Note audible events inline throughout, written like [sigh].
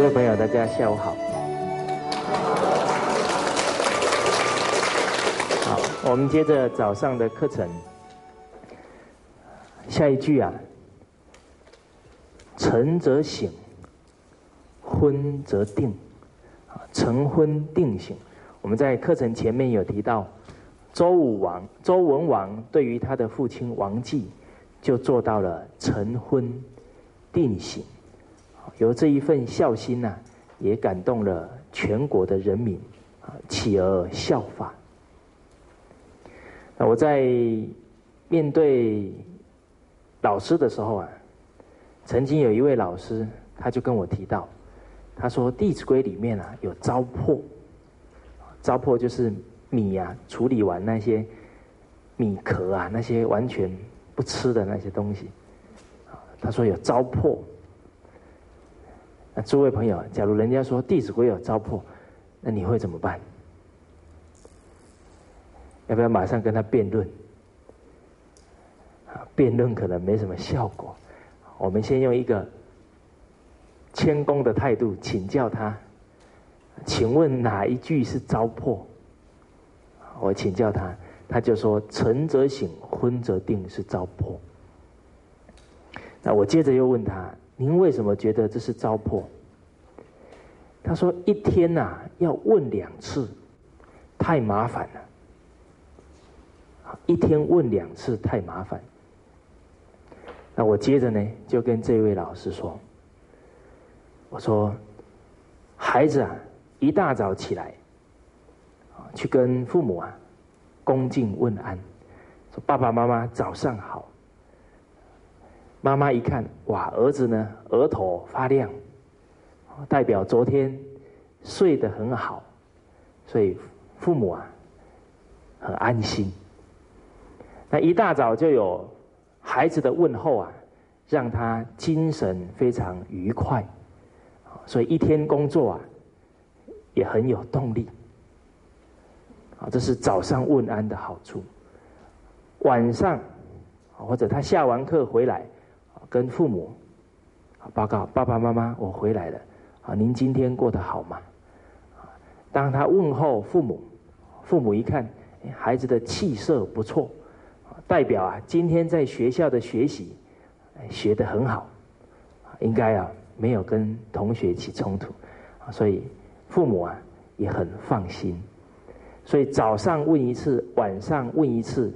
各位朋友，大家下午好。好，我们接着早上的课程。下一句啊，晨则醒，昏则定。晨昏定醒。我们在课程前面有提到，周武王、周文王对于他的父亲王继，就做到了晨昏定醒。有这一份孝心呐，也感动了全国的人民，啊，起而效法。那我在面对老师的时候啊，曾经有一位老师，他就跟我提到，他说《弟子规》里面啊有糟粕，糟粕就是米啊处理完那些米壳啊那些完全不吃的那些东西，他说有糟粕。那诸位朋友，假如人家说《弟子规》有糟粕，那你会怎么办？要不要马上跟他辩论？辩论可能没什么效果。我们先用一个谦恭的态度请教他，请问哪一句是糟粕？我请教他，他就说：“晨则醒，昏则定，是糟粕。”那我接着又问他。您为什么觉得这是糟粕？他说：“一天呐要问两次，太麻烦了。一天问两次太麻烦。”那我接着呢就跟这位老师说：“我说，孩子啊，一大早起来，去跟父母啊恭敬问安，说爸爸妈妈早上好。”妈妈一看，哇，儿子呢，额头发亮，代表昨天睡得很好，所以父母啊很安心。那一大早就有孩子的问候啊，让他精神非常愉快，所以一天工作啊也很有动力。啊，这是早上问安的好处。晚上或者他下完课回来。跟父母报告爸爸妈妈，我回来了。啊，您今天过得好吗？当他问候父母，父母一看，孩子的气色不错，代表啊，今天在学校的学习学得很好，应该啊没有跟同学起冲突，所以父母啊也很放心。所以早上问一次，晚上问一次，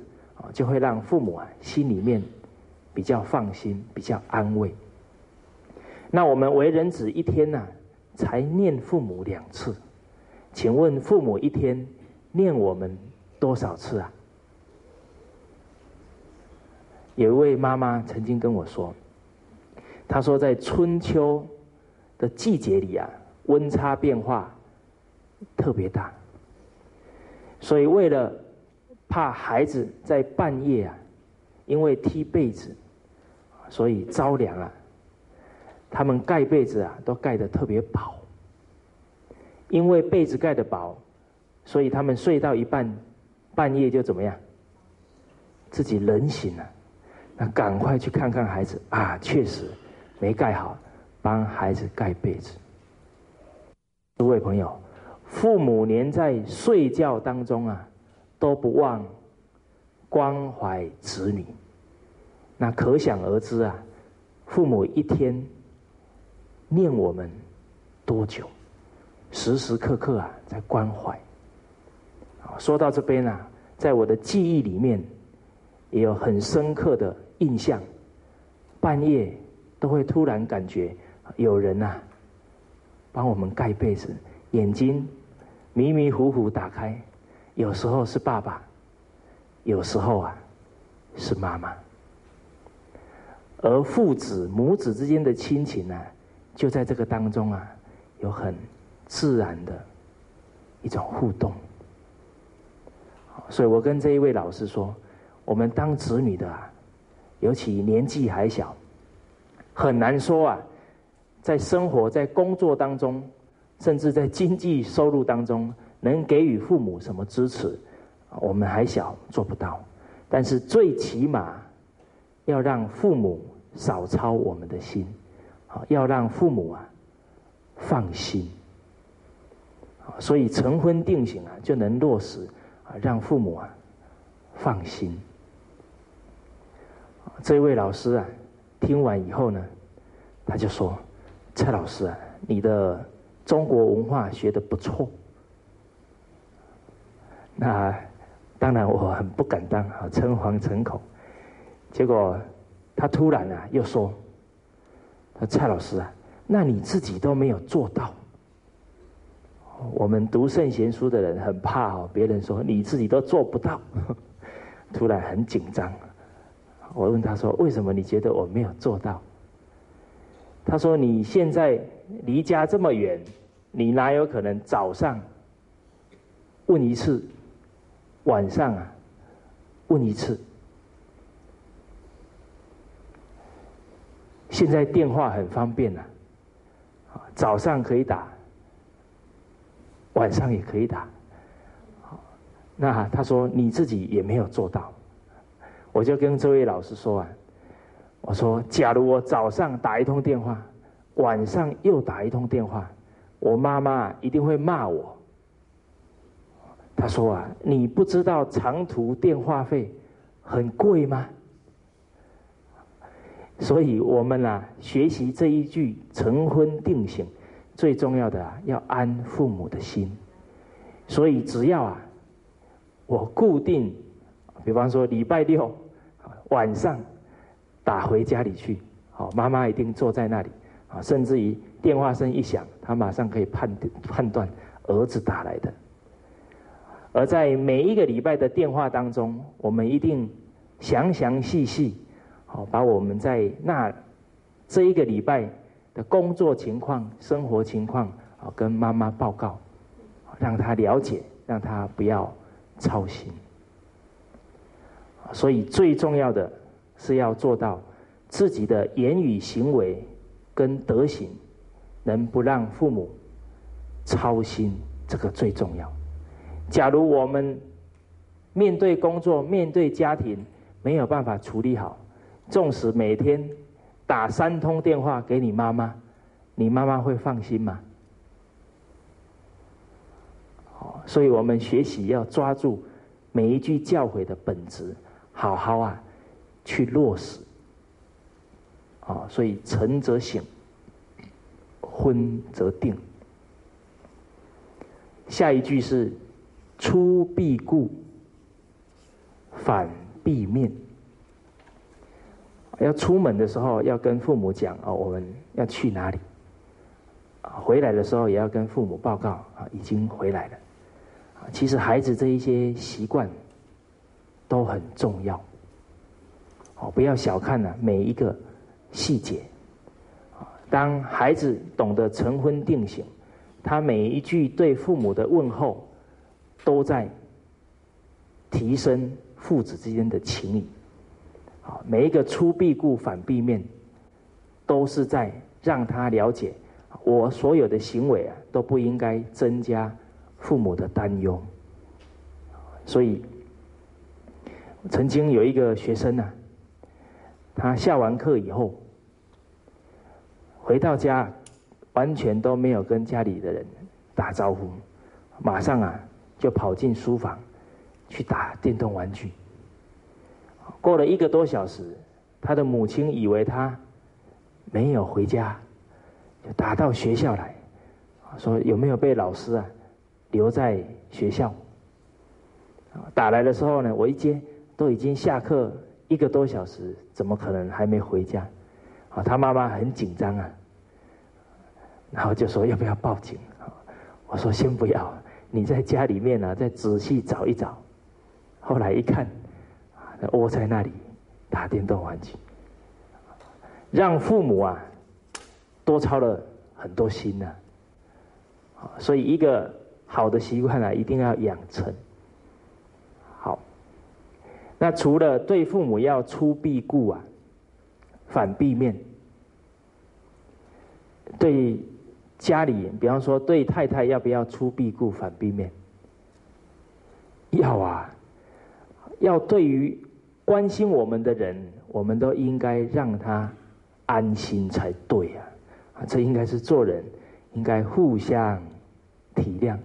就会让父母啊心里面。比较放心，比较安慰。那我们为人子一天呢，才念父母两次，请问父母一天念我们多少次啊？有一位妈妈曾经跟我说，她说在春秋的季节里啊，温差变化特别大，所以为了怕孩子在半夜啊，因为踢被子。所以着凉啊，他们盖被子啊，都盖得特别薄。因为被子盖得薄，所以他们睡到一半，半夜就怎么样？自己冷醒了，那赶快去看看孩子啊，确实没盖好，帮孩子盖被子。诸位朋友，父母连在睡觉当中啊，都不忘关怀子女。那可想而知啊，父母一天念我们多久，时时刻刻啊在关怀。说到这边啊，在我的记忆里面也有很深刻的印象，半夜都会突然感觉有人呐帮我们盖被子，眼睛迷迷糊糊打开，有时候是爸爸，有时候啊是妈妈。而父子母子之间的亲情呢，就在这个当中啊，有很自然的一种互动。所以我跟这一位老师说，我们当子女的啊，尤其年纪还小，很难说啊，在生活在工作当中，甚至在经济收入当中，能给予父母什么支持，我们还小做不到，但是最起码要让父母。少操我们的心，好，要让父母啊放心。所以成婚定型啊，就能落实啊，让父母啊放心。这位老师啊，听完以后呢，他就说：“蔡老师啊，你的中国文化学的不错。”那当然我很不敢当啊，诚惶诚恐。结果他突然啊又说：“他蔡老师啊，那你自己都没有做到。”我们读圣贤书的人很怕哦，别人说你自己都做不到，突然很紧张。我问他说：“为什么你觉得我没有做到？”他说：“你现在离家这么远，你哪有可能早上问一次，晚上啊问一次？现在电话很方便呐，早上可以打。”晚上也可以打，那他说你自己也没有做到，我就跟这位老师说啊，我说假如我早上打一通电话，晚上又打一通电话，我妈妈一定会骂我。他说啊，你不知道长途电话费很贵吗？所以我们啊，学习这一句成婚定型。最重要的啊，要安父母的心。所以只要啊，我固定，比方说礼拜六晚上打回家里去，好，妈妈一定坐在那里啊，甚至于电话声一响，他马上可以判判断儿子打来的。而在每一个礼拜的电话当中，我们一定详详细细，好，把我们在那这一个礼拜。的工作情况、生活情况啊，跟妈妈报告，让她了解，让她不要操心。所以最重要的是要做到自己的言语行为跟德行，能不让父母操心，这个最重要。假如我们面对工作、面对家庭没有办法处理好，纵使每天。打三通电话给你妈妈，你妈妈会放心吗？哦，所以我们学习要抓住每一句教诲的本质，好好啊去落实。啊，所以晨则省，昏则定。下一句是出必固，反必面。要出门的时候，要跟父母讲哦，我们要去哪里？回来的时候也要跟父母报告啊，已经回来了。其实孩子这一些习惯都很重要，哦，不要小看了每一个细节。当孩子懂得成婚定型，他每一句对父母的问候，都在提升父子之间的情谊。啊，每一个出必顾，反必面，都是在让他了解，我所有的行为啊，都不应该增加父母的担忧。所以，曾经有一个学生呢，他下完课以后，回到家，完全都没有跟家里的人打招呼，马上啊，就跑进书房去打电动玩具。过了一个多小时，他的母亲以为他没有回家，就打到学校来，说有没有被老师啊留在学校？打来的时候呢，我一接都已经下课一个多小时，怎么可能还没回家？啊，他妈妈很紧张啊，然后就说要不要报警？我说先不要，你在家里面呢，再仔细找一找。后来一看。窝在那里打电动玩具，让父母啊多操了很多心呢。所以一个好的习惯啊，一定要养成。好，那除了对父母要出必故啊，反必面，对家里，比方说对太太要不要出必故反必面？要啊，要对于。关心我们的人，我们都应该让他安心才对呀！啊，这应该是做人应该互相体谅，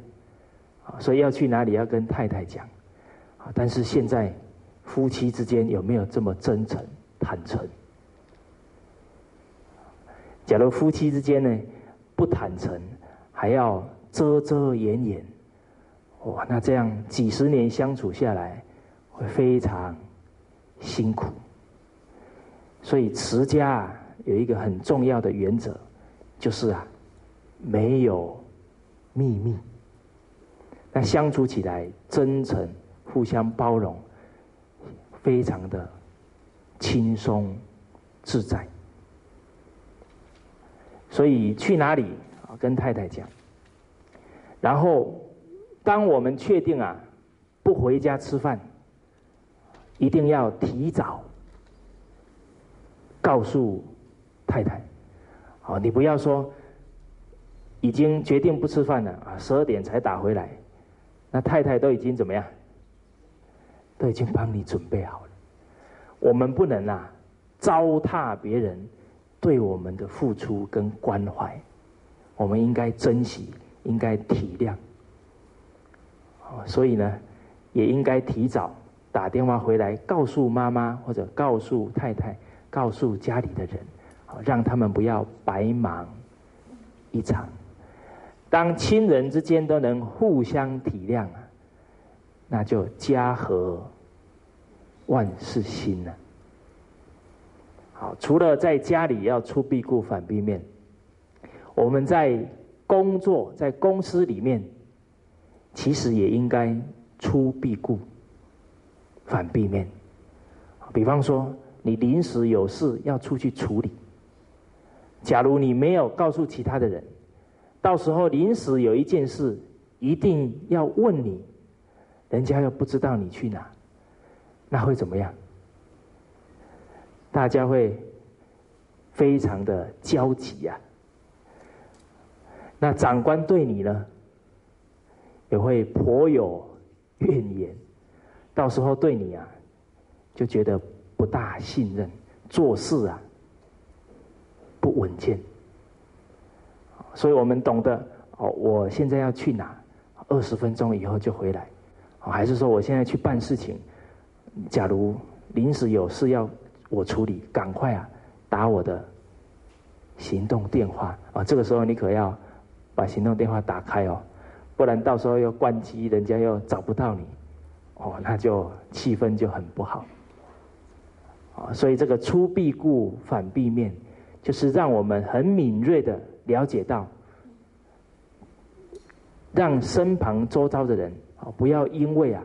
啊，所以要去哪里要跟太太讲，啊，但是现在夫妻之间有没有这么真诚坦诚？假如夫妻之间呢不坦诚，还要遮遮掩掩，哇，那这样几十年相处下来会非常辛苦。所以持家啊有一个很重要的原则，就是啊没有秘密，那相处起来真诚、互相包容，非常的轻松自在。所以去哪里啊？跟太太讲。然后，当我们确定啊，不回家吃饭，一定要提早告诉太太。好，你不要说已经决定不吃饭了啊，十二点才打回来，那太太都已经怎么样？都已经帮你准备好了。我们不能啊，糟蹋别人。对我们的付出跟关怀，我们应该珍惜，应该体谅。所以呢，也应该提早打电话回来，告诉妈妈或者告诉太太，告诉家里的人，让他们不要白忙一场。当亲人之间都能互相体谅啊，那就家和万事兴了。好，除了在家里要出必顾反必面，我们在工作在公司里面，其实也应该出必顾反避面。比方说，你临时有事要出去处理，假如你没有告诉其他的人，到时候临时有一件事一定要问你，人家又不知道你去哪，那会怎么样？大家会非常的焦急呀。那长官对你呢，也会颇有怨言，到时候对你啊，就觉得不大信任，做事啊不稳健。所以我们懂得哦，我现在要去哪，二十分钟以后就回来，还是说我现在去办事情，假如临时有事要。我处理，赶快啊，打我的行动电话啊！这个时候你可要把行动电话打开哦，不然到时候又关机，人家又找不到你，哦，那就气氛就很不好。啊，所以这个出必故，反必面，就是让我们很敏锐的了解到，让身旁周遭的人啊，不要因为啊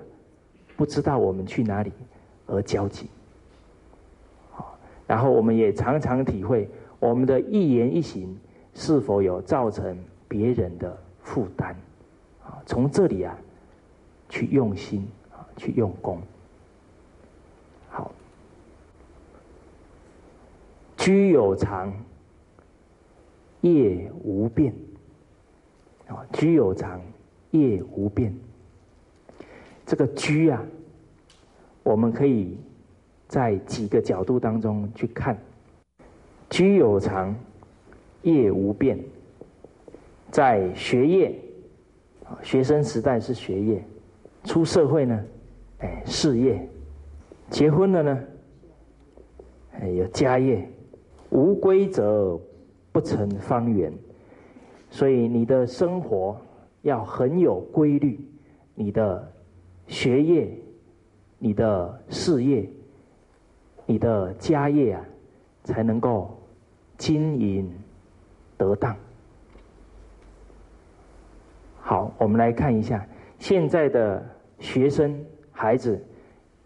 不知道我们去哪里而焦急。然后我们也常常体会，我们的一言一行是否有造成别人的负担，啊，从这里啊，去用心，去用功。好，居有常，业无变，啊，居有常，业无变。这个居啊，我们可以。在几个角度当中去看，居有常，业无变。在学业，学生时代是学业；出社会呢，哎，事业；结婚了呢，哎，有家业。无规则不成方圆，所以你的生活要很有规律，你的学业，你的事业。你的家业啊，才能够经营得当。好，我们来看一下现在的学生孩子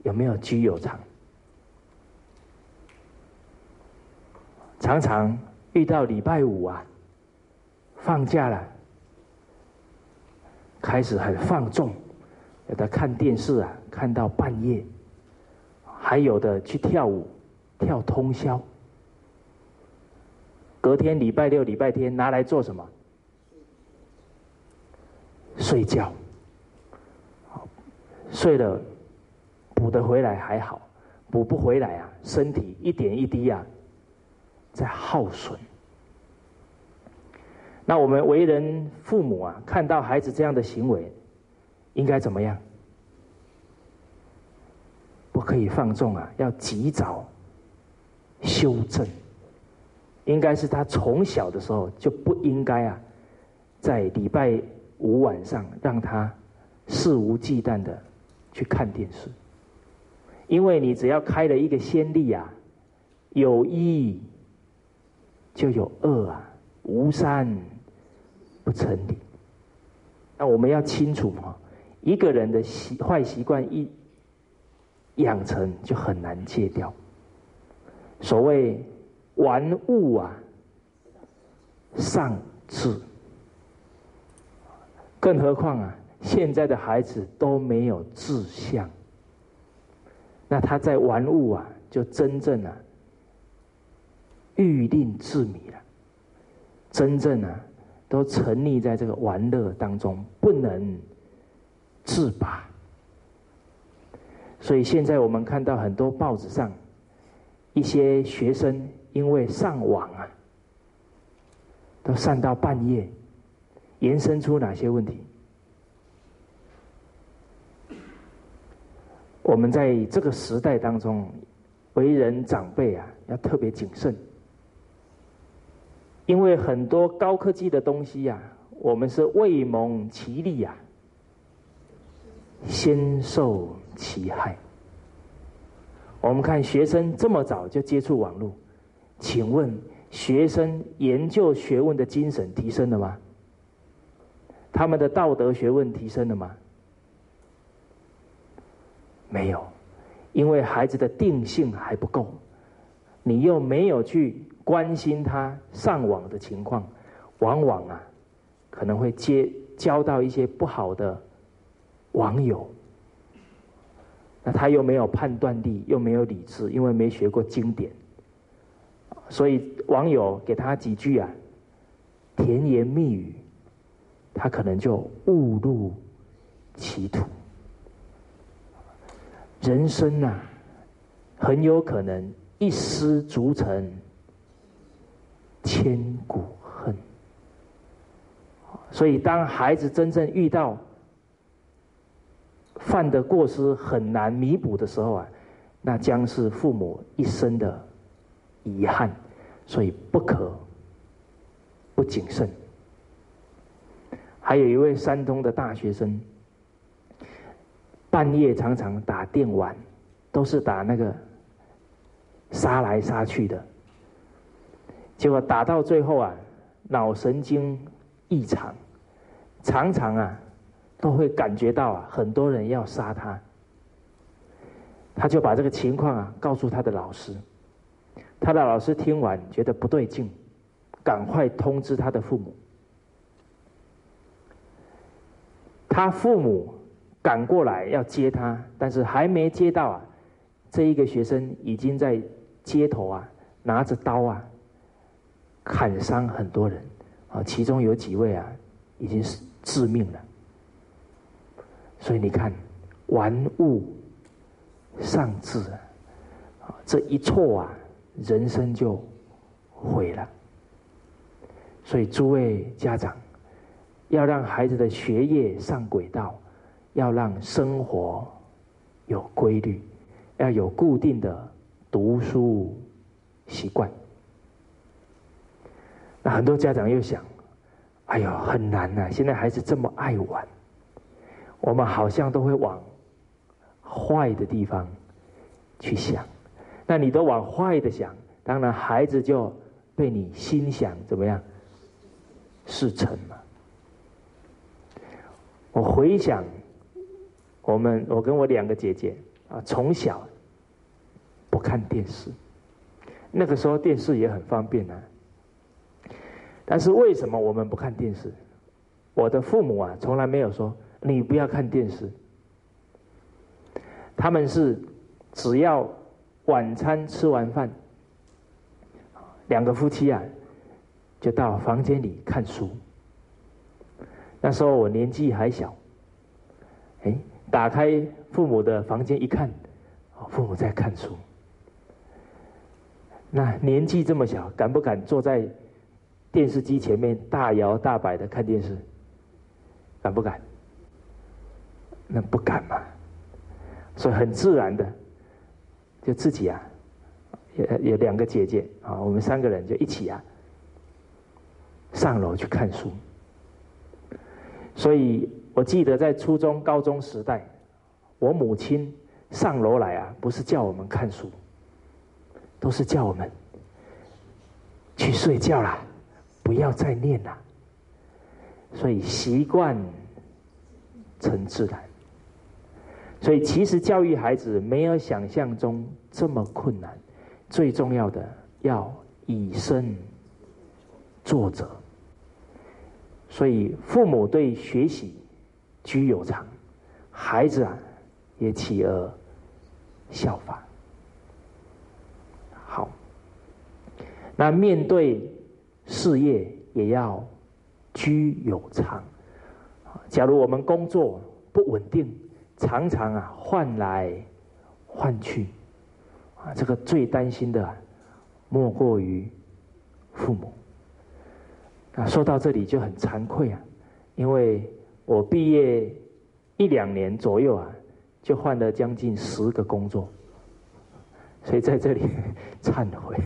有没有居有常？常常遇到礼拜五啊，放假了，开始很放纵，有的看电视啊，看到半夜。还有的去跳舞，跳通宵。隔天礼拜六、礼拜天拿来做什么？睡觉。睡了补得回来还好，补不回来啊，身体一点一滴啊，在耗损。那我们为人父母啊，看到孩子这样的行为，应该怎么样？不可以放纵啊，要及早修正。应该是他从小的时候就不应该啊，在礼拜五晚上让他肆无忌惮的去看电视，因为你只要开了一个先例啊，有一就有二啊，无三不成理。那我们要清楚哈，一个人的习坏习惯一养成就很难戒掉。所谓。玩物啊，丧志。更何况啊，现在的孩子都没有志向，那他在玩物啊，就真正啊，欲令自迷了。真正啊，都沉溺在这个玩乐当中，不能自拔。所以现在我们看到很多报纸上一些学生。因为上网啊，都上到半夜，延伸出哪些问题？我们在这个时代当中，为人长辈啊，要特别谨慎，因为很多高科技的东西呀，我们是未蒙其利呀，先受其害。我们看学生这么早就接触网络。请问学生研究学问的精神提升了吗？他们的道德学问提升了吗？没有，因为孩子的定性还不够，你又没有去关心他上网的情况，往往啊可能会接交到一些不好的网友，那他又没有判断力，又没有理智，因为没学过经典。所以网友给他几句啊甜言蜜语，他可能就误入歧途。人生呐，很有可能一失足成千古恨。所以，当孩子真正遇到犯的过失很难弥补的时候啊，那将是父母一生的。遗憾，所以不可不谨慎。还有一位山东的大学生，半夜常常打电玩，都是打那个杀来杀去的，结果打到最后啊，脑神经异常，常常啊都会感觉到啊很多人要杀他，他就把这个情况啊告诉他的老师。他的老师听完觉得不对劲，赶快通知他的父母。他父母赶过来要接他，但是还没接到啊，这一个学生已经在街头啊拿着刀啊砍伤很多人啊，其中有几位啊已经是致命了。所以你看，玩物丧志啊，这一错啊。人生就毁了，所以诸位家长要让孩子的学业上轨道，要让生活有规律，要有固定的读书习惯。那很多家长又想：哎呦，很难呐！现在孩子这么爱玩，我们好像都会往坏的地方去想。那你都往坏的想，当然孩子就被你心想怎么样事成了。我回想，我们我跟我两个姐姐啊，从小不看电视，那个时候电视也很方便啊。但是为什么我们不看电视？我的父母啊，从来没有说你不要看电视，他们是只要。晚餐吃完饭，两个夫妻啊，就到房间里看书。那时候我年纪还小，打开父母的房间一看，哦父母在看书。那年纪这么小，敢不敢坐在电视机前面大摇大摆的看电视，敢不敢？那不敢嘛。所以很自然的，就自己啊，也有两个姐姐啊，我们三个人就一起啊，上楼去看书。所以我记得在初中、高中时代，我母亲上楼来啊，不是叫我们看书，都是叫我们去睡觉啦，不要再念了。所以习惯成自然。所以其实教育孩子没有想象中这么困难，最重要的要以身作则。所以父母对学习居有常，孩子啊也起而效法。好，那面对事业也要居有常。假如我们工作不稳定，常常啊换来换去，啊这个最担心的莫过于父母。啊，说到这里就很惭愧啊，因为我毕业一两年左右啊，就换了将近十个工作，所以在这里 [laughs] 忏悔。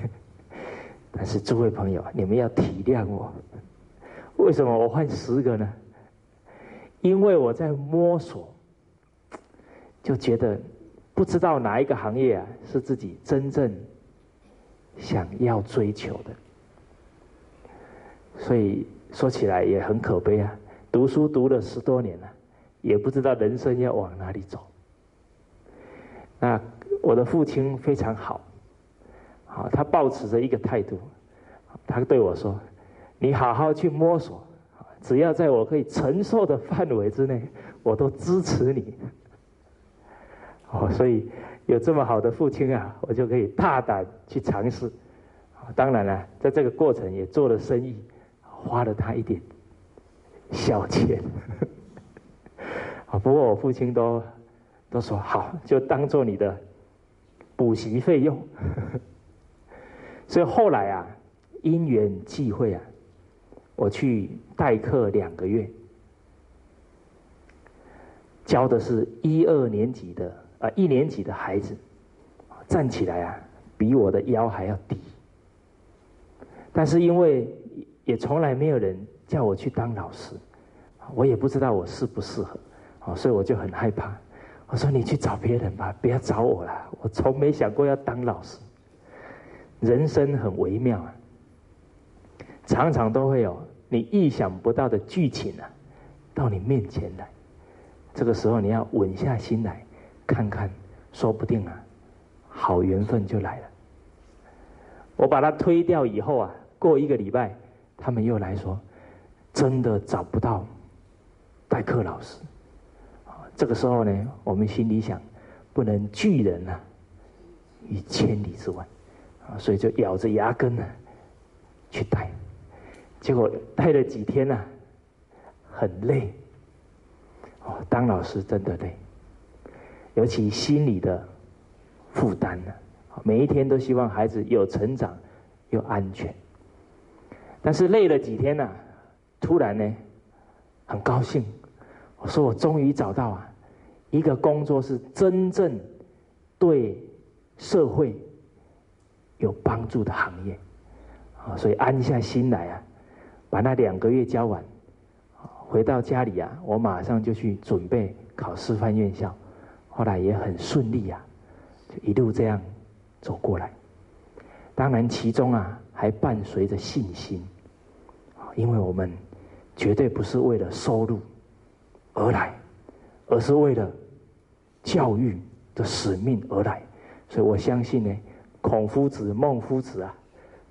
但是诸位朋友，你们要体谅我，为什么我换十个呢？因为我在摸索，就觉得不知道哪一个行业啊是自己真正想要追求的。所以说起来也很可悲啊！读书读了十多年了，也不知道人生要往哪里走。那我的父亲非常好，好，他保持着一个态度，他对我说：“你好好去摸索，只要在我可以承受的范围之内，我都支持你。”哦，所以有这么好的父亲啊，我就可以大胆去尝试。当然了，在这个过程也做了生意。花了他一点小钱，[laughs] 啊！不过我父亲都都说好，就当做你的补习费用。[laughs] 所以后来啊，因缘际会啊，我去代课两个月，教的是一二年级的啊一年级的孩子，站起来啊比我的腰还要低，但是因为。也从来没有人叫我去当老师，我也不知道我适不适合，哦，所以我就很害怕。我说你去找别人吧，不要找我了。我从没想过要当老师。人生很微妙啊，常常都会有你意想不到的剧情啊，到你面前来。这个时候你要稳下心来，看看，说不定啊，好缘分就来了。我把他推掉以后啊，过一个礼拜。他们又来说，真的找不到代课老师。这个时候呢，我们心里想，不能拒人啊，于千里之外，啊，所以就咬着牙根呢去带。结果带了几天呢，很累。哦，当老师真的累，尤其心理的负担呢，每一天都希望孩子有成长，又安全。但是累了几天呢，突然呢，很高兴，我说我终于找到啊，一个工作是真正对社会有帮助的行业，啊，所以安下心来啊，把那两个月教完，回到家里啊，我马上就去准备考师范院校，后来也很顺利啊，就一路这样走过来，当然其中啊还伴随着信心。因为我们绝对不是为了收入而来，而是为了教育的使命而来，所以我相信呢，孔夫子、孟夫子啊，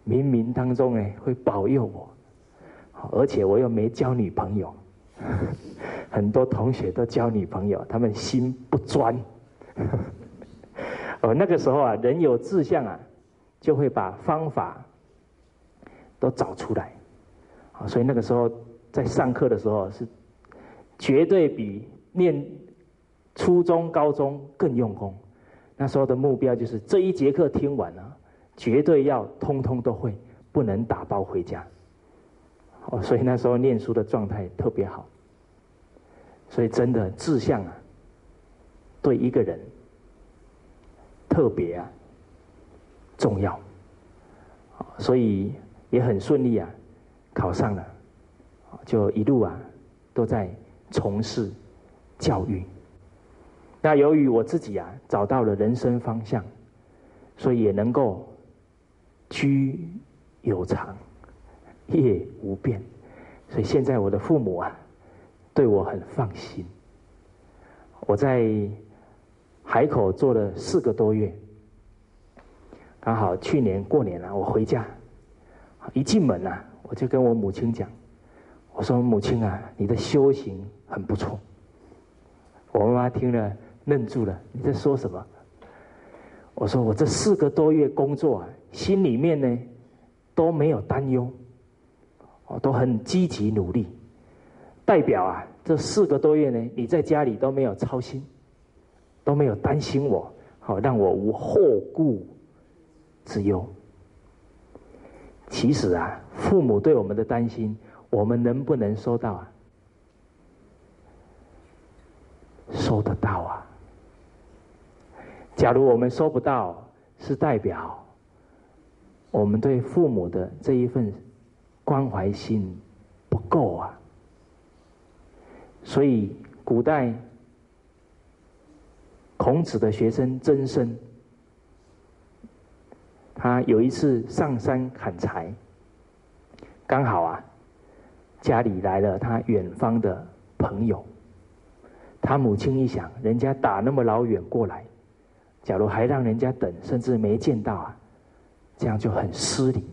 冥冥当中呢会保佑我，而且我又没交女朋友，[laughs] 很多同学都交女朋友，他们心不专，[laughs] 哦，那个时候啊，人有志向啊，就会把方法都找出来。所以那个时候在上课的时候是绝对比念初中、高中更用功。那时候的目标就是这一节课听完了，绝对要通通都会，不能打包回家。哦，所以那时候念书的状态特别好。所以真的志向啊，对一个人特别啊重要。所以也很顺利啊，考上了，就一路啊都在从事教育。那由于我自己啊找到了人生方向，所以也能够居有常，[laughs] 业无变。所以现在我的父母啊，对我很放心。我在海口做了四个多月，刚好去年过年了，我回家，一进门啊，我就跟我母亲讲，我说母亲啊，你的修行很不错。我妈妈听了。愣住了，你在说什么？我说我这四个多月工作啊，心里面呢都没有担忧，我都很积极努力。代表啊，这四个多月呢，你在家里都没有操心，都没有担心我，好让我无后顾之忧。其实啊，父母对我们的担心，我们能不能收到啊？收得到啊！假如我们收不到，是代表我们对父母的这一份关怀心不够啊。所以，古代孔子的学生曾参，他有一次上山砍柴，刚好啊，家里来了他远方的朋友，他母亲一想，人家打那么老远过来。假如还让人家等，甚至没见到啊，这样就很失礼。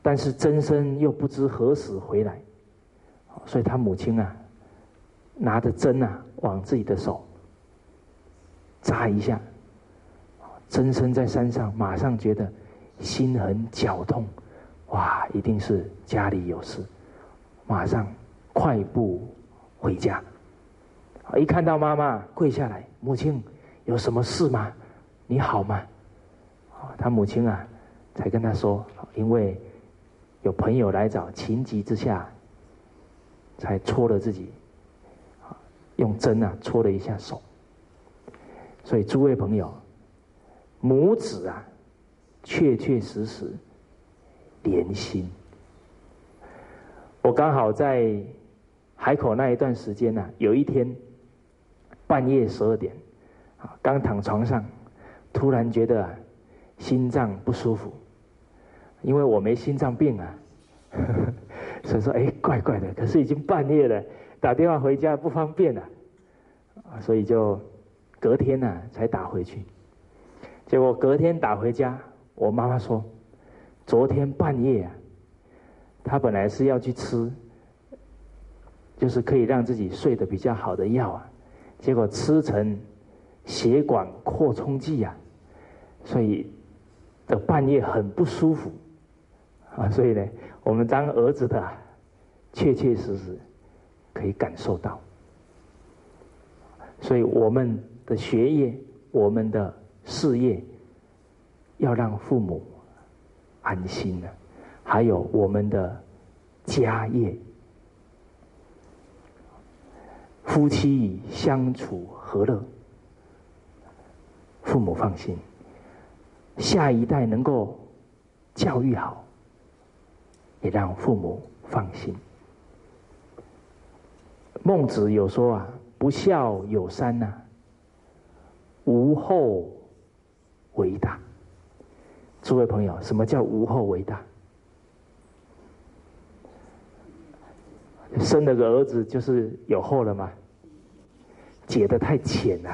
但是曾参又不知何时回来，所以他母亲啊，拿着针啊，往自己的手扎一下。曾参在山上马上觉得心很绞痛，哇，一定是家里有事，马上快步回家。一看到妈妈跪下来，母亲。有什么事吗？你好吗？他母亲啊，才跟他说，因为有朋友来找，情急之下，才戳了自己，用针啊戳了一下手。所以诸位朋友，母子啊，确确实实连心。我刚好在海口那一段时间呢，有一天半夜十二点。啊刚躺床上，突然觉得心脏不舒服，因为我没心脏病啊，[laughs] 所以说哎怪怪的。可是已经半夜了，打电话回家不方便了，所以就隔天呢才打回去。结果隔天打回家，我妈妈说，昨天半夜啊，他本来是要去吃，就是可以让自己睡得比较好的药啊，结果吃成。血管扩充剂呀，所以的半夜很不舒服啊，所以呢，我们当儿子的确确实实可以感受到，所以我们的学业、我们的事业要让父母安心呢，还有我们的家业，夫妻相处和乐。父母放心，下一代能够教育好，也让父母放心。孟子有说啊：“不孝有三呐，无后为大。”诸位朋友，什么叫无后为大？生了个儿子就是有后了吗？解得太浅了。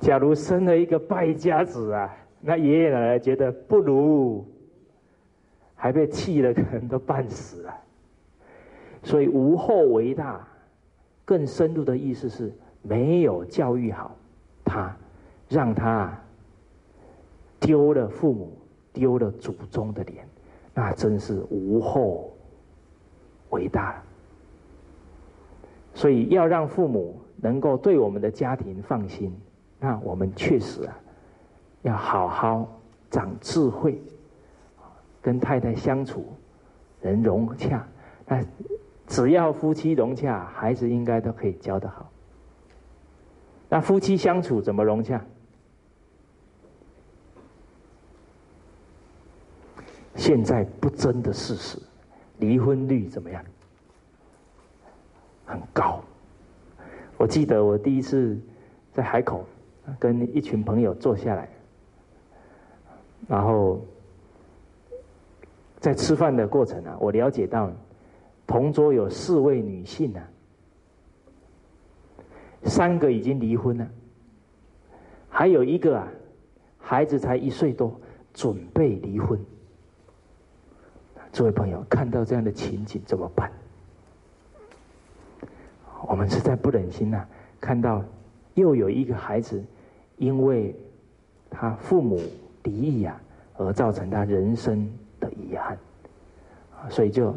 假如生了一个败家子啊，那爷爷奶奶觉得不如，还被气了，可能都半死了。所以无后为大，更深入的意思是没有教育好他，让他丢了父母、丢了祖宗的脸，那真是无后为大。所以要让父母能够对我们的家庭放心。那我们确实啊，要好好长智慧，跟太太相处能融洽，那只要夫妻融洽，孩子应该都可以教得好。那夫妻相处怎么融洽？现在不争的事实，离婚率怎么样？很高。我记得我第一次在海口跟一群朋友坐下来，然后在吃饭的过程啊，我了解到同桌有四位女性啊，三个已经离婚了，还有一个啊，孩子才一岁多，准备离婚。诸位朋友，看到这样的情景怎么办？我们实在不忍心呐，看到又有一个孩子，因为他父母离异啊，而造成他人生的遗憾，所以就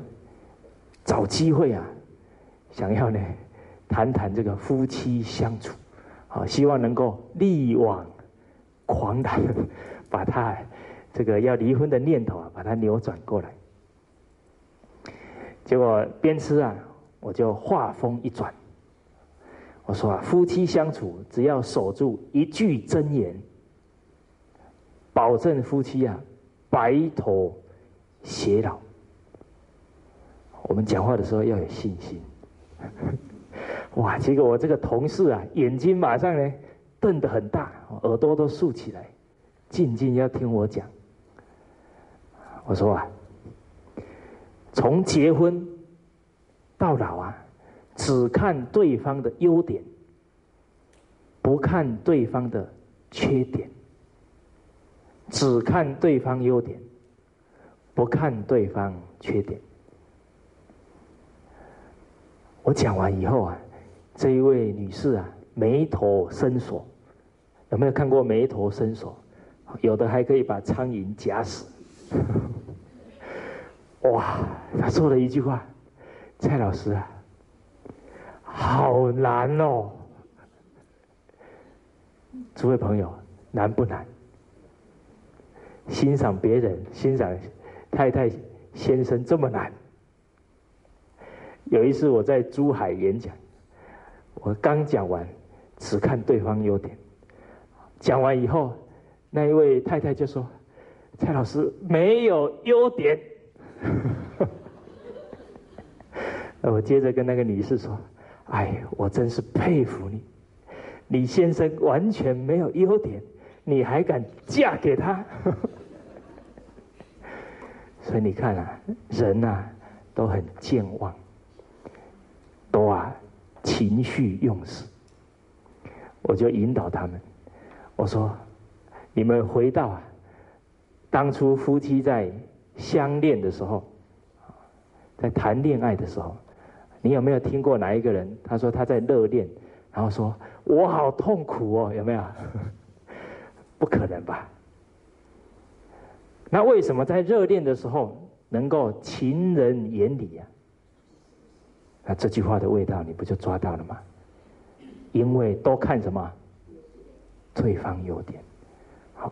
找机会啊，想要呢 [laughs] 谈谈这个夫妻相处，啊，希望能够力挽狂澜，[laughs] 把他这个要离婚的念头啊，把它扭转过来。结果边吃啊。我就话锋一转，我说啊，夫妻相处只要守住一句真言，保证夫妻啊白头偕老。我们讲话的时候要有信心。[laughs] 哇！结果我这个同事啊，眼睛马上呢瞪得很大，耳朵都竖起来，静静要听我讲。我说啊，从结婚。到老啊，只看对方的优点，不看对方的缺点；只看对方优点，不看对方缺点。我讲完以后啊，这一位女士啊，眉头深锁。有没有看过眉头深锁？有的还可以把苍蝇夹死。[laughs] 哇！她说了一句话。蔡老师啊，好难哦！诸位朋友，难不难？欣赏别人、欣赏太太、先生这么难？有一次我在珠海演讲，我刚讲完，只看对方优点。讲完以后，那一位太太就说：“蔡老师没有优点。” [laughs] 我接着跟那个女士说：“哎，我真是佩服你，李先生完全没有优点，你还敢嫁给他？[laughs] 所以你看啊，人呐都很健忘，都啊情绪用事。我就引导他们，我说：你们回到啊当初夫妻在相恋的时候，在谈恋爱的时候。”你有没有听过哪一个人？他说他在热恋，然后说我好痛苦哦，有没有？[laughs] 不可能吧？那为什么在热恋的时候能够情人眼里呀？那这句话的味道你不就抓到了吗？因为都看什么？对方优点，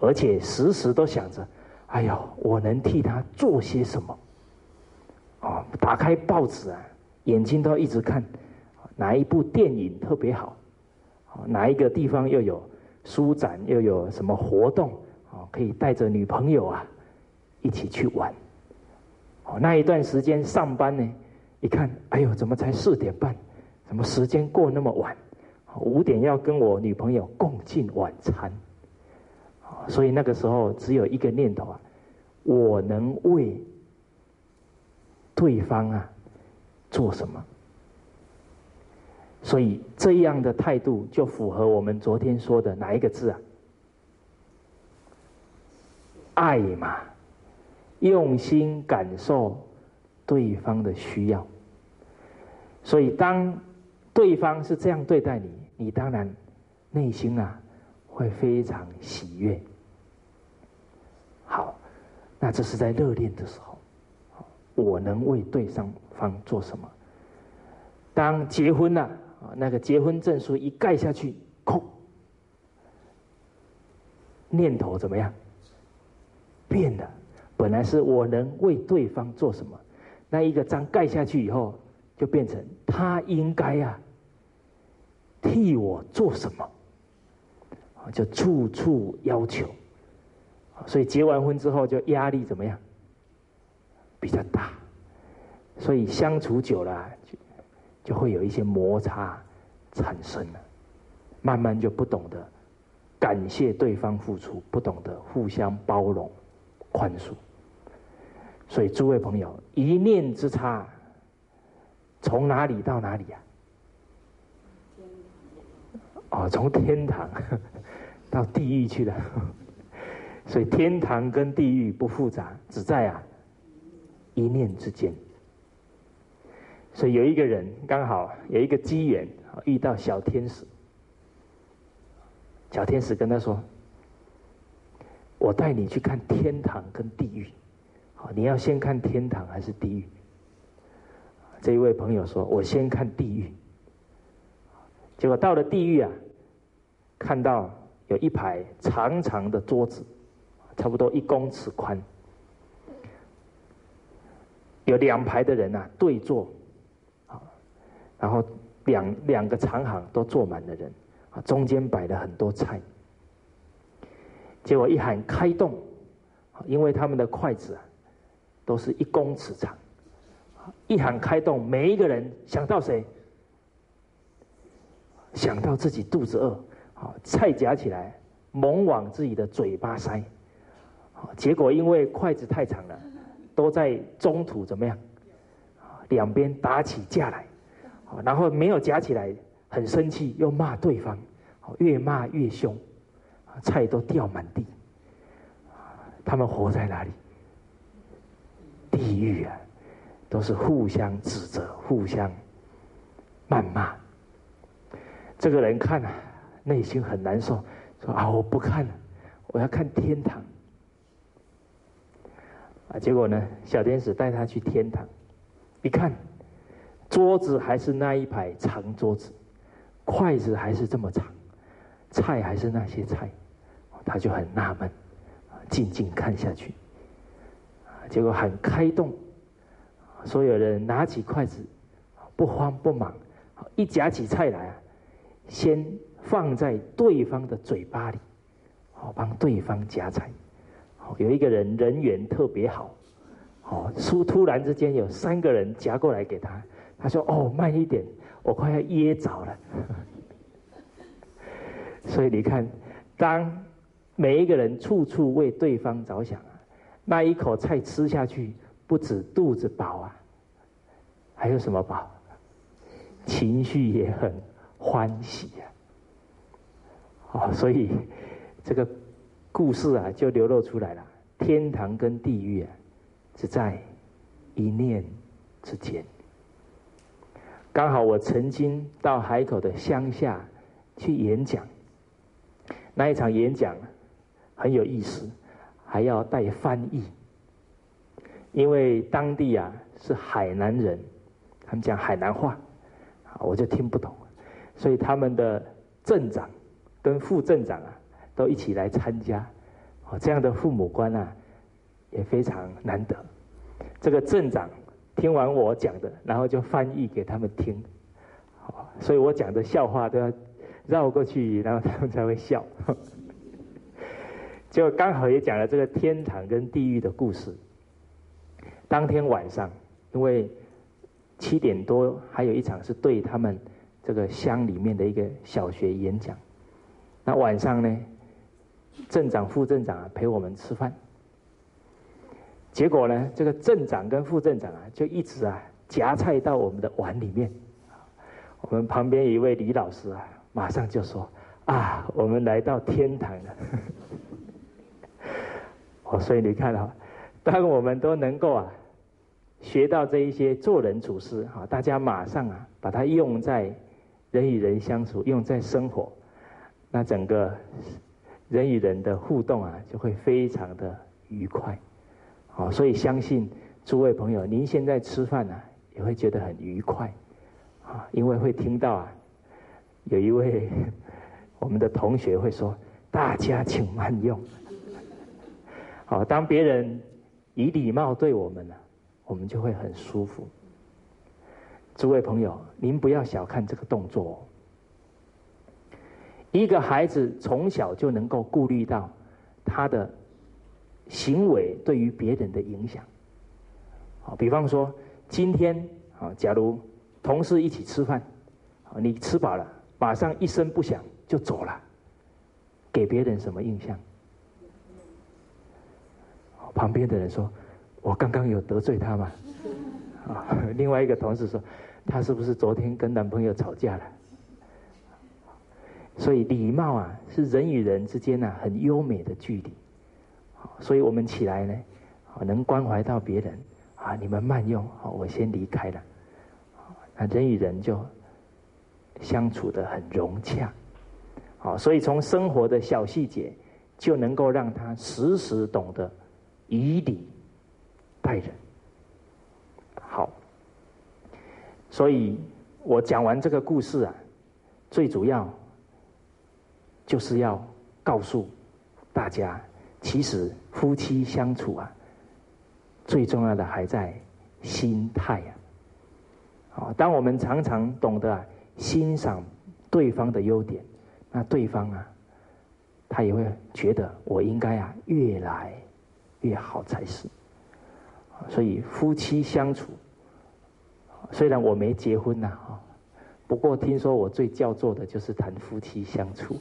而且时时都想着，哎呦，我能替他做些什么？哦，打开报纸啊。眼睛都一直看，哪一部电影特别好，哪一个地方又有书展，又有什么活动，哦，可以带着女朋友啊一起去玩。哦，那一段时间上班呢，一看，哎呦，怎么才四点半？怎么时间过那么晚？五点要跟我女朋友共进晚餐。所以那个时候只有一个念头啊，我能为对方啊。做什么？所以这样的态度就符合我们昨天说的哪一个字啊？爱嘛，用心感受对方的需要。所以当对方是这样对待你，你当然内心啊会非常喜悦。好，那这是在热恋的时候，我能为对方。方做什么？当结婚了啊，那个结婚证书一盖下去，空，念头怎么样？变了。本来是我能为对方做什么，那一个章盖下去以后，就变成他应该啊替我做什么，就处处要求，所以结完婚之后就压力怎么样？比较大，所以相处久了就就会有一些摩擦产生了，慢慢就不懂得感谢对方付出，不懂得互相包容宽恕。所以诸位朋友，一念之差，从哪里到哪里呀？哦，从天堂 [laughs] 到地狱去了。所以天堂跟地狱不复杂，只在啊。一念之间，所以有一个人刚好有一个机缘遇到小天使，小天使跟他说：“我带你去看天堂跟地狱，好，你要先看天堂还是地狱？”这一位朋友说：“我先看地狱。”结果到了地狱啊，看到有一排长长的桌子，差不多一公尺宽。有两排的人呐对坐，然后两两个长行都坐满了人，啊，中间摆了很多菜。结果一喊开动，因为他们的筷子啊都是一公尺长，一喊开动，每一个人想到谁？想到自己肚子饿，啊，菜夹起来猛往自己的嘴巴塞，结果因为筷子太长了。都在中途怎么样？两边打起架来，然后没有夹起来，很生气，又骂对方，越骂越凶，菜都掉满地。他们活在哪里？地狱啊！都是互相指责、互相谩骂。这个人看啊，内心很难受，说啊，我不看了，我要看天堂。啊，结果呢？小天使带他去天堂，一看，桌子还是那一排长桌子，筷子还是这么长，菜还是那些菜，他就很纳闷，静静看下去。结果很开动，所有人拿起筷子，不慌不忙，一夹起菜来啊，先放在对方的嘴巴里，好帮对方夹菜。有一个人人缘特别好，哦，突突然之间有三个人夹过来给他，他说：“哦，慢一点，我快要噎着了。[laughs] ”所以你看，当每一个人处处为对方着想啊，那一口菜吃下去，不止肚子饱啊，还有什么饱？情绪也很欢喜呀。哦，所以这个。故事啊，就流露出来了。天堂跟地狱啊，只在一念之间。刚好我曾经到海口的乡下去演讲，那一场演讲很有意思，还要带翻译，因为当地啊是海南人，他们讲海南话，我就听不懂，所以他们的镇长跟副镇长啊。都一起来参加，哦，这样的父母官啊，也非常难得。这个镇长听完我讲的，然后就翻译给他们听，所以我讲的笑话都要绕过去，然后他们才会笑。[laughs] 就刚好也讲了这个天堂跟地狱的故事。当天晚上，因为七点多还有一场是对他们这个乡里面的一个小学演讲，那晚上呢？镇长、副镇长啊，陪我们吃饭。结果呢，这个镇长跟副镇长啊，就一直啊夹菜到我们的碗里面。我们旁边一位李老师啊，马上就说：“啊，我们来到天堂了。[laughs] ”哦，所以你看啊，当我们都能够啊学到这一些做人处事啊，大家马上啊把它用在人与人相处，用在生活，那整个。人与人的互动啊，就会非常的愉快，好，所以相信诸位朋友，您现在吃饭呢，也会觉得很愉快，啊，因为会听到啊，有一位 [laughs] 我们的同学会说：“大家请慢用。”好，当别人以礼貌对我们呢，我们就会很舒服。诸位朋友，您不要小看这个动作。一个孩子从小就能够顾虑到他的行为对于别人的影响。好，比方说今天啊，假如同事一起吃饭，啊，你吃饱了，马上一声不响就走了，给别人什么印象？旁边的人说：“我刚刚有得罪他吗？”啊，另外一个同事说：“他是不是昨天跟男朋友吵架了？”所以礼貌啊，是人与人之间呢很优美的距离。所以我们起来呢，能关怀到别人啊，你们慢用，好，我先离开了。那人与人就相处的很融洽。好，所以从生活的小细节，就能够让他时时懂得。以礼待人，好。所以我讲完这个故事啊，最主要就是要告诉大家，其实夫妻相处啊，最重要的还在心态啊。好，当我们常常懂得欣赏对方的优点，那对方啊，他也会觉得我应该啊，越来。越好才是，所以夫妻相处，虽然我没结婚呐，哈，不过听说我最叫做的就是谈夫妻相处。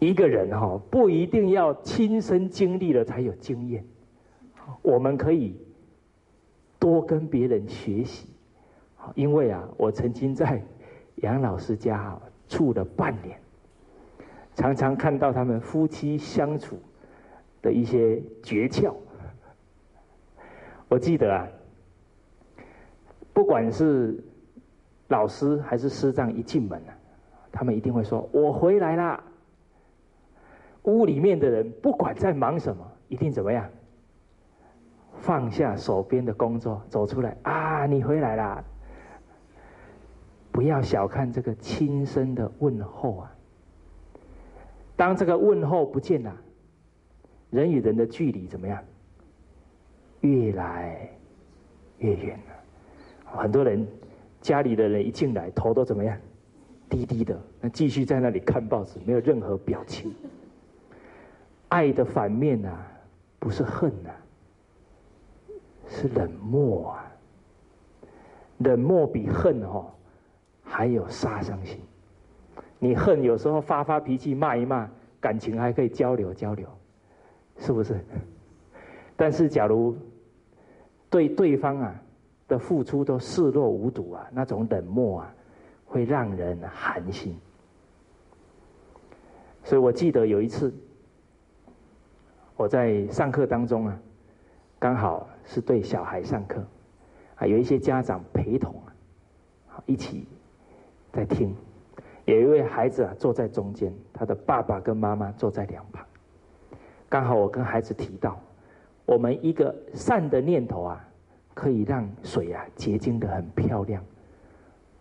一个人哈，不一定要亲身经历了才有经验，我们可以多跟别人学习，因为啊，我曾经在杨老师家住了半年，常常看到他们夫妻相处。的一些诀窍，我记得啊，不管是老师还是师长一进门啊，他们一定会说：“我回来啦。”屋里面的人不管在忙什么，一定怎么样？放下手边的工作，走出来啊！你回来啦！不要小看这个轻声的问候啊！当这个问候不见了。人与人的距离怎么样？越来越远了。很多人家里的人一进来，头都怎么样？低低的，那继续在那里看报纸，没有任何表情。爱的反面啊，不是恨呐，是冷漠啊。冷漠比恨哦还有杀伤性。你恨有时候发发脾气骂一骂，感情还可以交流交流。是不是？但是，假如对对方啊的付出都视若无睹啊，那种冷漠啊，会让人寒心。所以我记得有一次，我在上课当中啊，刚好是对小孩上课，啊，有一些家长陪同啊，一起在听，有一位孩子啊坐在中间，他的爸爸跟妈妈坐在两旁。刚好我跟孩子提到，我们一个善的念头啊，可以让水啊结晶的很漂亮。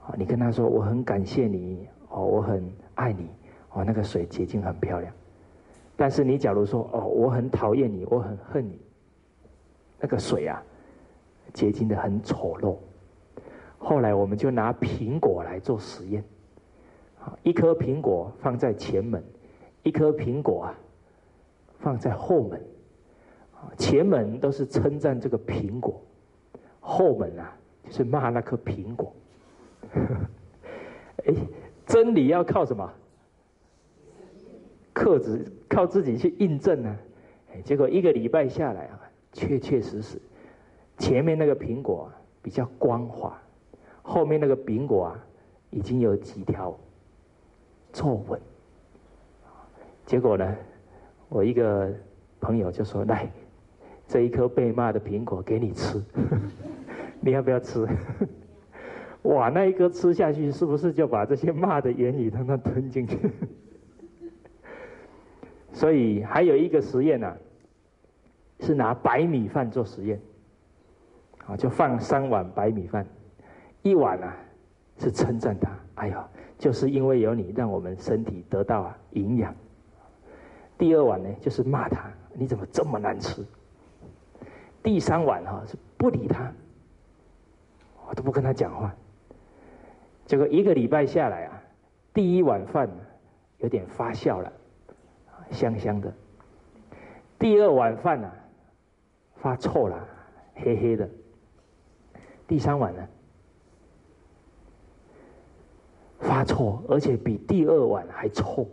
啊，你跟他说我很感谢你，哦，我很爱你，哦，那个水结晶很漂亮。但是你假如说哦，我很讨厌你，我很恨你，那个水啊，结晶的很丑陋。后来我们就拿苹果来做实验，一颗苹果放在前门，一颗苹果啊。放在后门，前门都是称赞这个苹果，后门啊就是骂那颗苹果。[laughs] 哎，真理要靠什么？克制，靠自己去印证呢？结果一个礼拜下来啊，确确实实，前面那个苹果比较光滑，后面那个苹果啊已经有几条皱纹。结果呢？我一个朋友就说：“来，这一颗被骂的苹果给你吃，[laughs] 你要不要吃？” [laughs] 哇，那一颗吃下去，是不是就把这些骂的言语通通吞进去？所以还有一个实验呢，是拿白米饭做实验，啊，就放三碗白米饭，一碗啊是称赞他，哎呀，就是因为有你，让我们身体得到啊营养。第二碗呢，就是骂他，你怎么这么难吃？第三碗哈是不理他，我都不跟他讲话。结果一个礼拜下来啊，第一碗饭有点发酵了，香香的；第二碗饭呢，发臭了，黑黑的；第三碗呢，发臭，而且比第二碗还臭。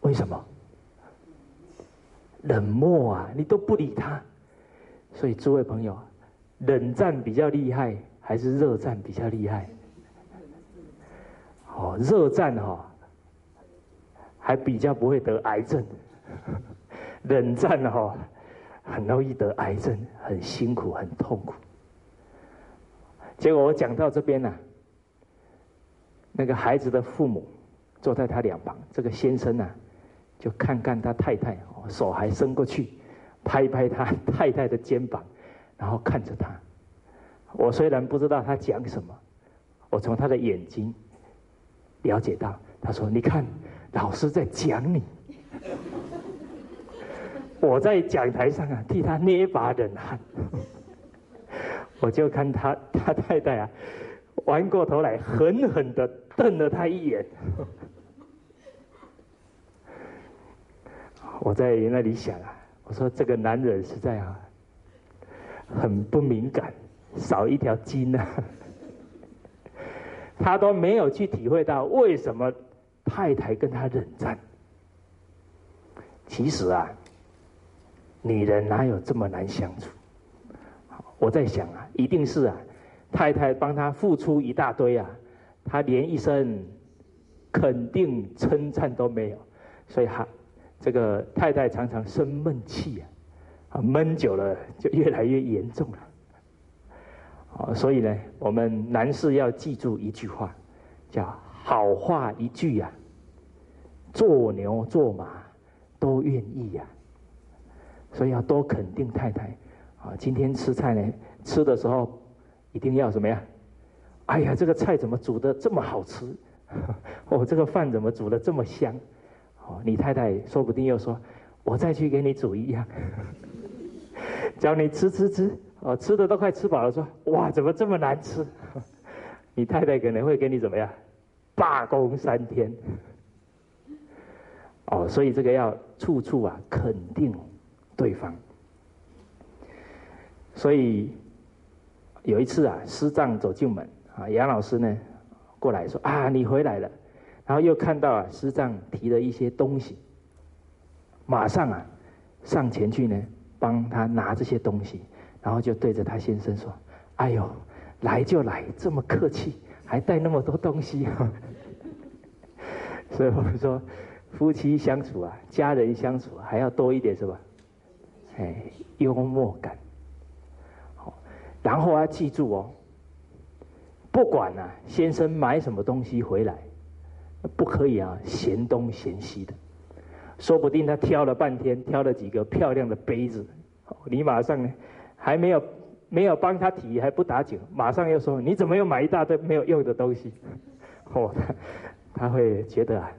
为什么？冷漠啊，你都不理他。所以诸位朋友，冷战比较厉害。还是热战比较厉害，哦，热战哈，还比较不会得癌症，冷战哈，很容易得癌症，很辛苦，很痛苦。结果我讲到这边呢，那个孩子的父母坐在他两旁，这个先生呢，就看看他太太，手还伸过去，拍拍他 [laughs] 太太的肩膀，然后看着他。我虽然不知道他讲什么，我从他的眼睛了解到，他说：“你看，老师在讲你。”我在讲台上啊，替他捏把冷汗。我就看他他太太啊，弯过头来狠狠的瞪了他一眼。我在那里想啊，我说这个男人实在啊，很不敏感。少一条筋呢，他都没有去体会到为什么太太跟他冷战。其实啊，女人哪有这么难相处？我在想啊，一定是啊，太太帮他付出一大堆啊，他连一声肯定称赞都没有，所以哈，这个太太常常生闷气啊，啊闷久了就越来越严重了。啊，所以呢，我们男士要记住一句话，叫“好话一句呀，做牛做马都愿意呀”。所以要多肯定太太。啊，今天吃菜呢，吃的时候一定要什么呀？哎呀，这个菜怎么煮的这么好吃？[laughs] 哦，这个饭怎么煮的这么香？哦，你太太说不定又说：“我再去给你煮一样。[laughs] ”叫你吃吃吃。哦，吃的都快吃饱了，说哇，怎么这么难吃？[laughs] 你太太可能会给你怎么样？罢工三天。哦，所以这个要处处啊肯定对方。所以有一次啊，师丈走进门啊，杨老师呢过来说啊，你回来了，然后又看到啊，师丈提了一些东西，马上啊上前去呢帮他拿这些东西。然后就对着他先生说：“哎呦，来就来，这么客气，还带那么多东西。”啊 [laughs] 所以我们说，夫妻相处啊，家人相处还要多一点什么？哎，幽默感。好，然后要记住哦，不管啊，先生买什么东西回来，不可以啊嫌东嫌西的。说不定他挑了半天，挑了几个漂亮的杯子，你马上？还没有没有帮他提，还不打紧，马上又说你怎么又买一大堆没有用的东西？哦，他他会觉得啊，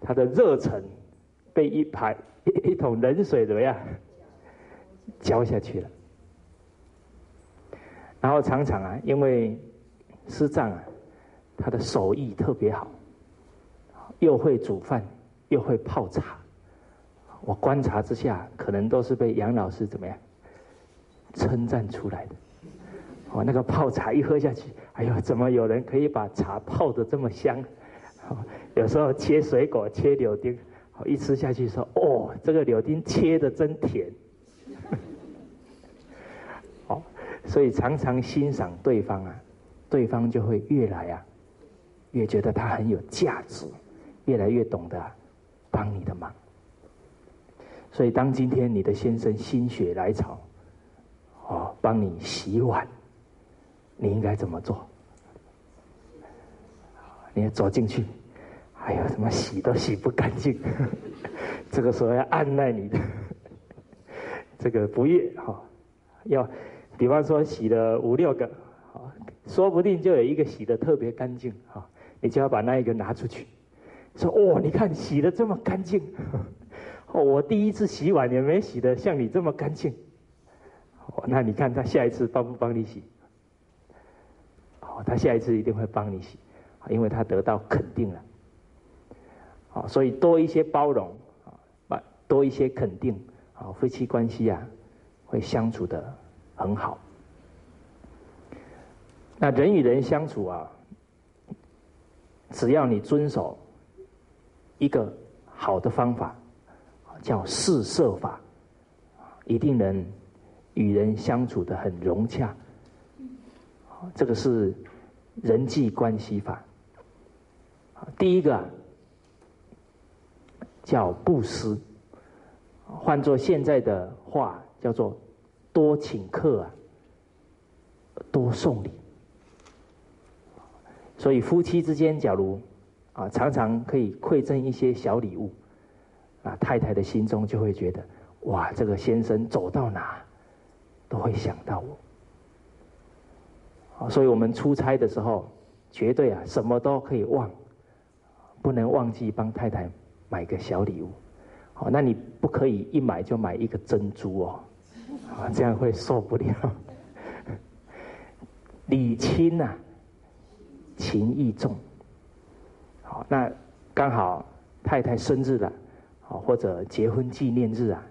他的热忱被一排一 [laughs] 一桶冷水怎么样浇下去了？然后常常啊，因为师丈啊，他的手艺特别好，又会煮饭，又会泡茶。我观察之下，可能都是被杨老师怎么样？称赞出来的，哦，那个泡茶一喝下去，哎呦，怎么有人可以把茶泡的这么香？有时候切水果，切柳丁，好一吃下去说，哦，这个柳丁切的真甜。好，[laughs] 所以常常欣赏对方啊，对方就会越来啊，越觉得他很有价值，越来越懂得帮你的忙。所以当今天你的先生心血来潮。哦，帮你洗碗，你应该怎么做？你要走进去，哎呀，怎么洗都洗不干净，[laughs] 这个时候要按耐你的。[laughs] 这个不悦哈，要比方说洗了五六个，啊，说不定就有一个洗的特别干净哈，你就要把那一个拿出去，说哦，你看洗的这么干净，[laughs] 哦，我第一次洗碗也没洗的像你这么干净。哦，那你看他下一次帮不帮你洗？哦，他下一次一定会帮你洗，因为他得到肯定了。所以多一些包容啊，把多一些肯定啊，夫妻关系啊会相处的很好。那人与人相处啊，只要你遵守一个好的方法，叫四摄法，一定能与人相处的很融洽。这个是人际关系法。第一个叫布施，换做现在的话叫做多请客啊，多送礼。所以夫妻之间，假如啊常常可以馈赠一些小礼物，啊太太的心中就会觉得，哇，这个先生走到哪都会想到我。啊，所以我们出差的时候，绝对啊什么都可以忘，不能忘记帮太太买个小礼物。好，那你不可以一买就买一个珍珠哦，啊这样会受不了。[laughs] 礼轻呐。情意重，好，那刚好太太生日了，好或者结婚纪念日啊，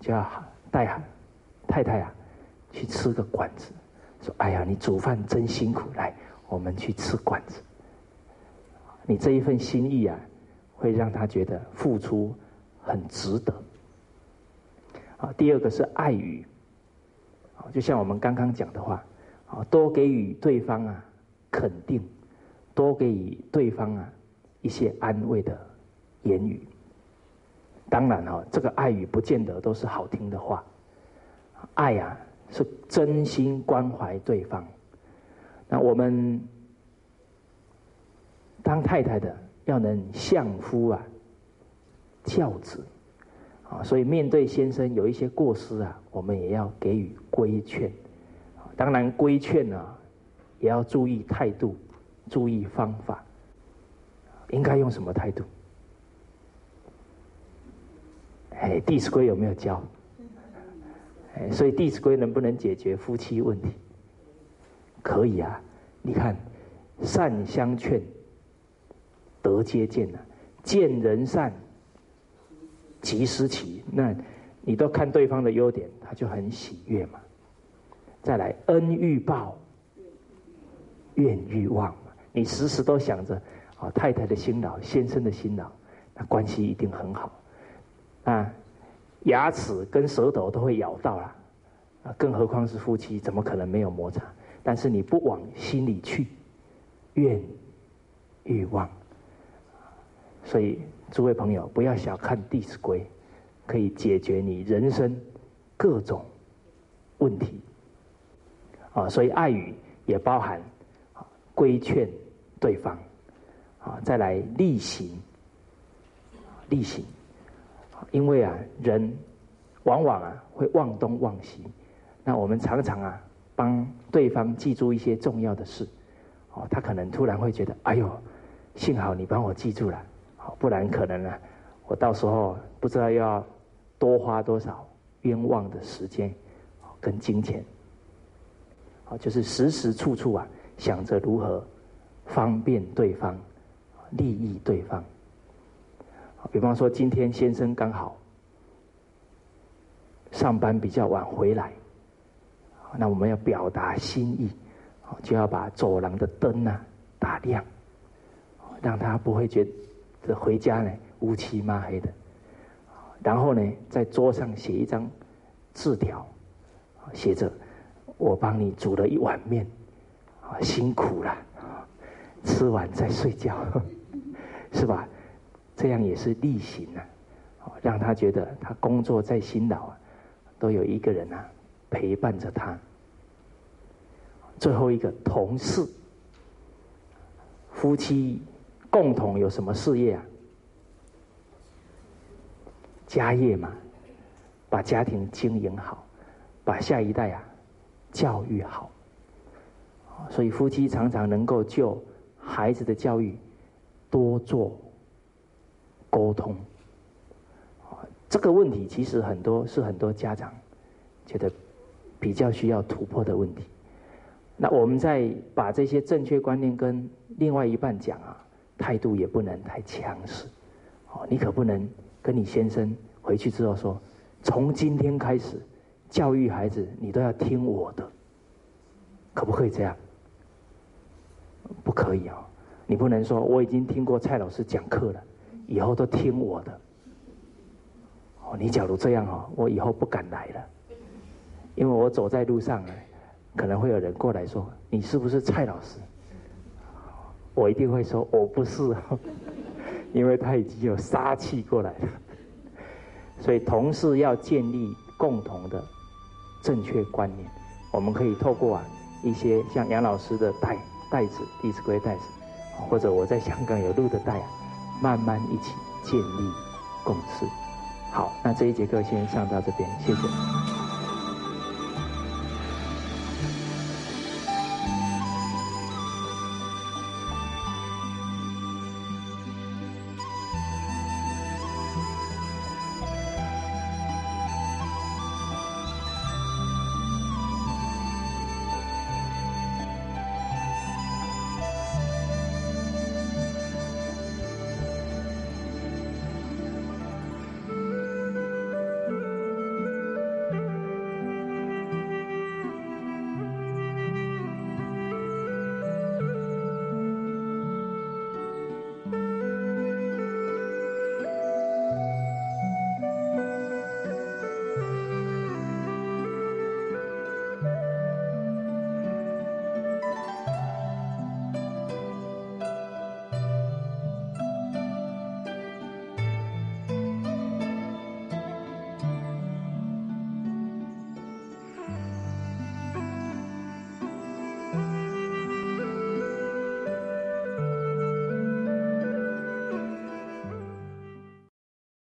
就要带太太啊去吃个馆子，说哎呀，你煮饭真辛苦，来我们去吃馆子。你这一份心意啊，会让他觉得付出很值得。啊，第二个是爱语，啊，就像我们刚刚讲的话，啊，多给予对方啊。肯定，多给予对方啊一些安慰的言语。当然哈，这个爱语不见得都是好听的话，爱啊是真心关怀对方。那我们当太太的要能相夫啊教子啊，所以面对先生有一些过失啊，我们也要给予规劝。当然规劝呢。也要注意态度，注意方法，应该用什么态度？哎，《弟子规》有没有教？哎，所以《弟子规》能不能解决夫妻问题？可以啊！你看，善相劝，德接见呐，见人善，即思齐。那你都看对方的优点，他就很喜悦嘛。再来，恩欲报。愿欲望，你时时都想着啊，太太的辛劳，先生的辛劳，那关系一定很好啊。牙齿跟舌头都会咬到了啊，更何况是夫妻，怎么可能没有摩擦？但是你不往心里去，怨欲望，所以诸位朋友不要小看《弟子规》，可以解决你人生各种问题。啊。所以爱语也包含。规劝对方，啊，再来例行，例行，因为啊，人往往啊会忘东忘西，那我们常常啊帮对方记住一些重要的事，哦，他可能突然会觉得，哎呦，幸好你帮我记住了，不然可能呢，我到时候不知道要多花多少冤枉的时间跟金钱，好，就是时时处处啊。想着如何方便对方、利益对方。比方说，今天先生刚好上班比较晚回来，那我们要表达心意，就要把走廊的灯啊打亮，让他不会觉这回家呢乌漆抹黑的。然后呢，在桌上写一张字条，写着：“我帮你煮了一碗面。”辛苦了，吃完再睡觉，[laughs] 是吧？这样也是例行啊，让他觉得他工作再辛劳啊，都有一个人啊陪伴着他。最后一个同事，夫妻共同有什么事业啊？家业嘛，把家庭经营好，把下一代啊教育好。所以夫妻常常能够就孩子的教育多做沟通，这个问题其实很多是很多家长觉得比较需要突破的问题。那我们再把这些正确观念跟另外一半讲啊，态度也不能太强势。哦，你可不能跟你先生回去之后说，从今天开始教育孩子，你都要听我的，可不可以这样？不可以啊！你不能说我已经听过蔡老师讲课了，以后都听我的。哦，你假如这样哦，我以后不敢来了，因为我走在路上呢。可能会有人过来说：“你是不是蔡老师？”我一定会说：“我不是。[laughs] ”因为他已经有杀气过来了。所以，同事要建立共同的正确观念。我们可以透过啊一些像杨老师的带带子、弟子规带子，或者我在香港有录的带啊，慢慢一起建立共识。好，那这一节课先上到这边，谢谢。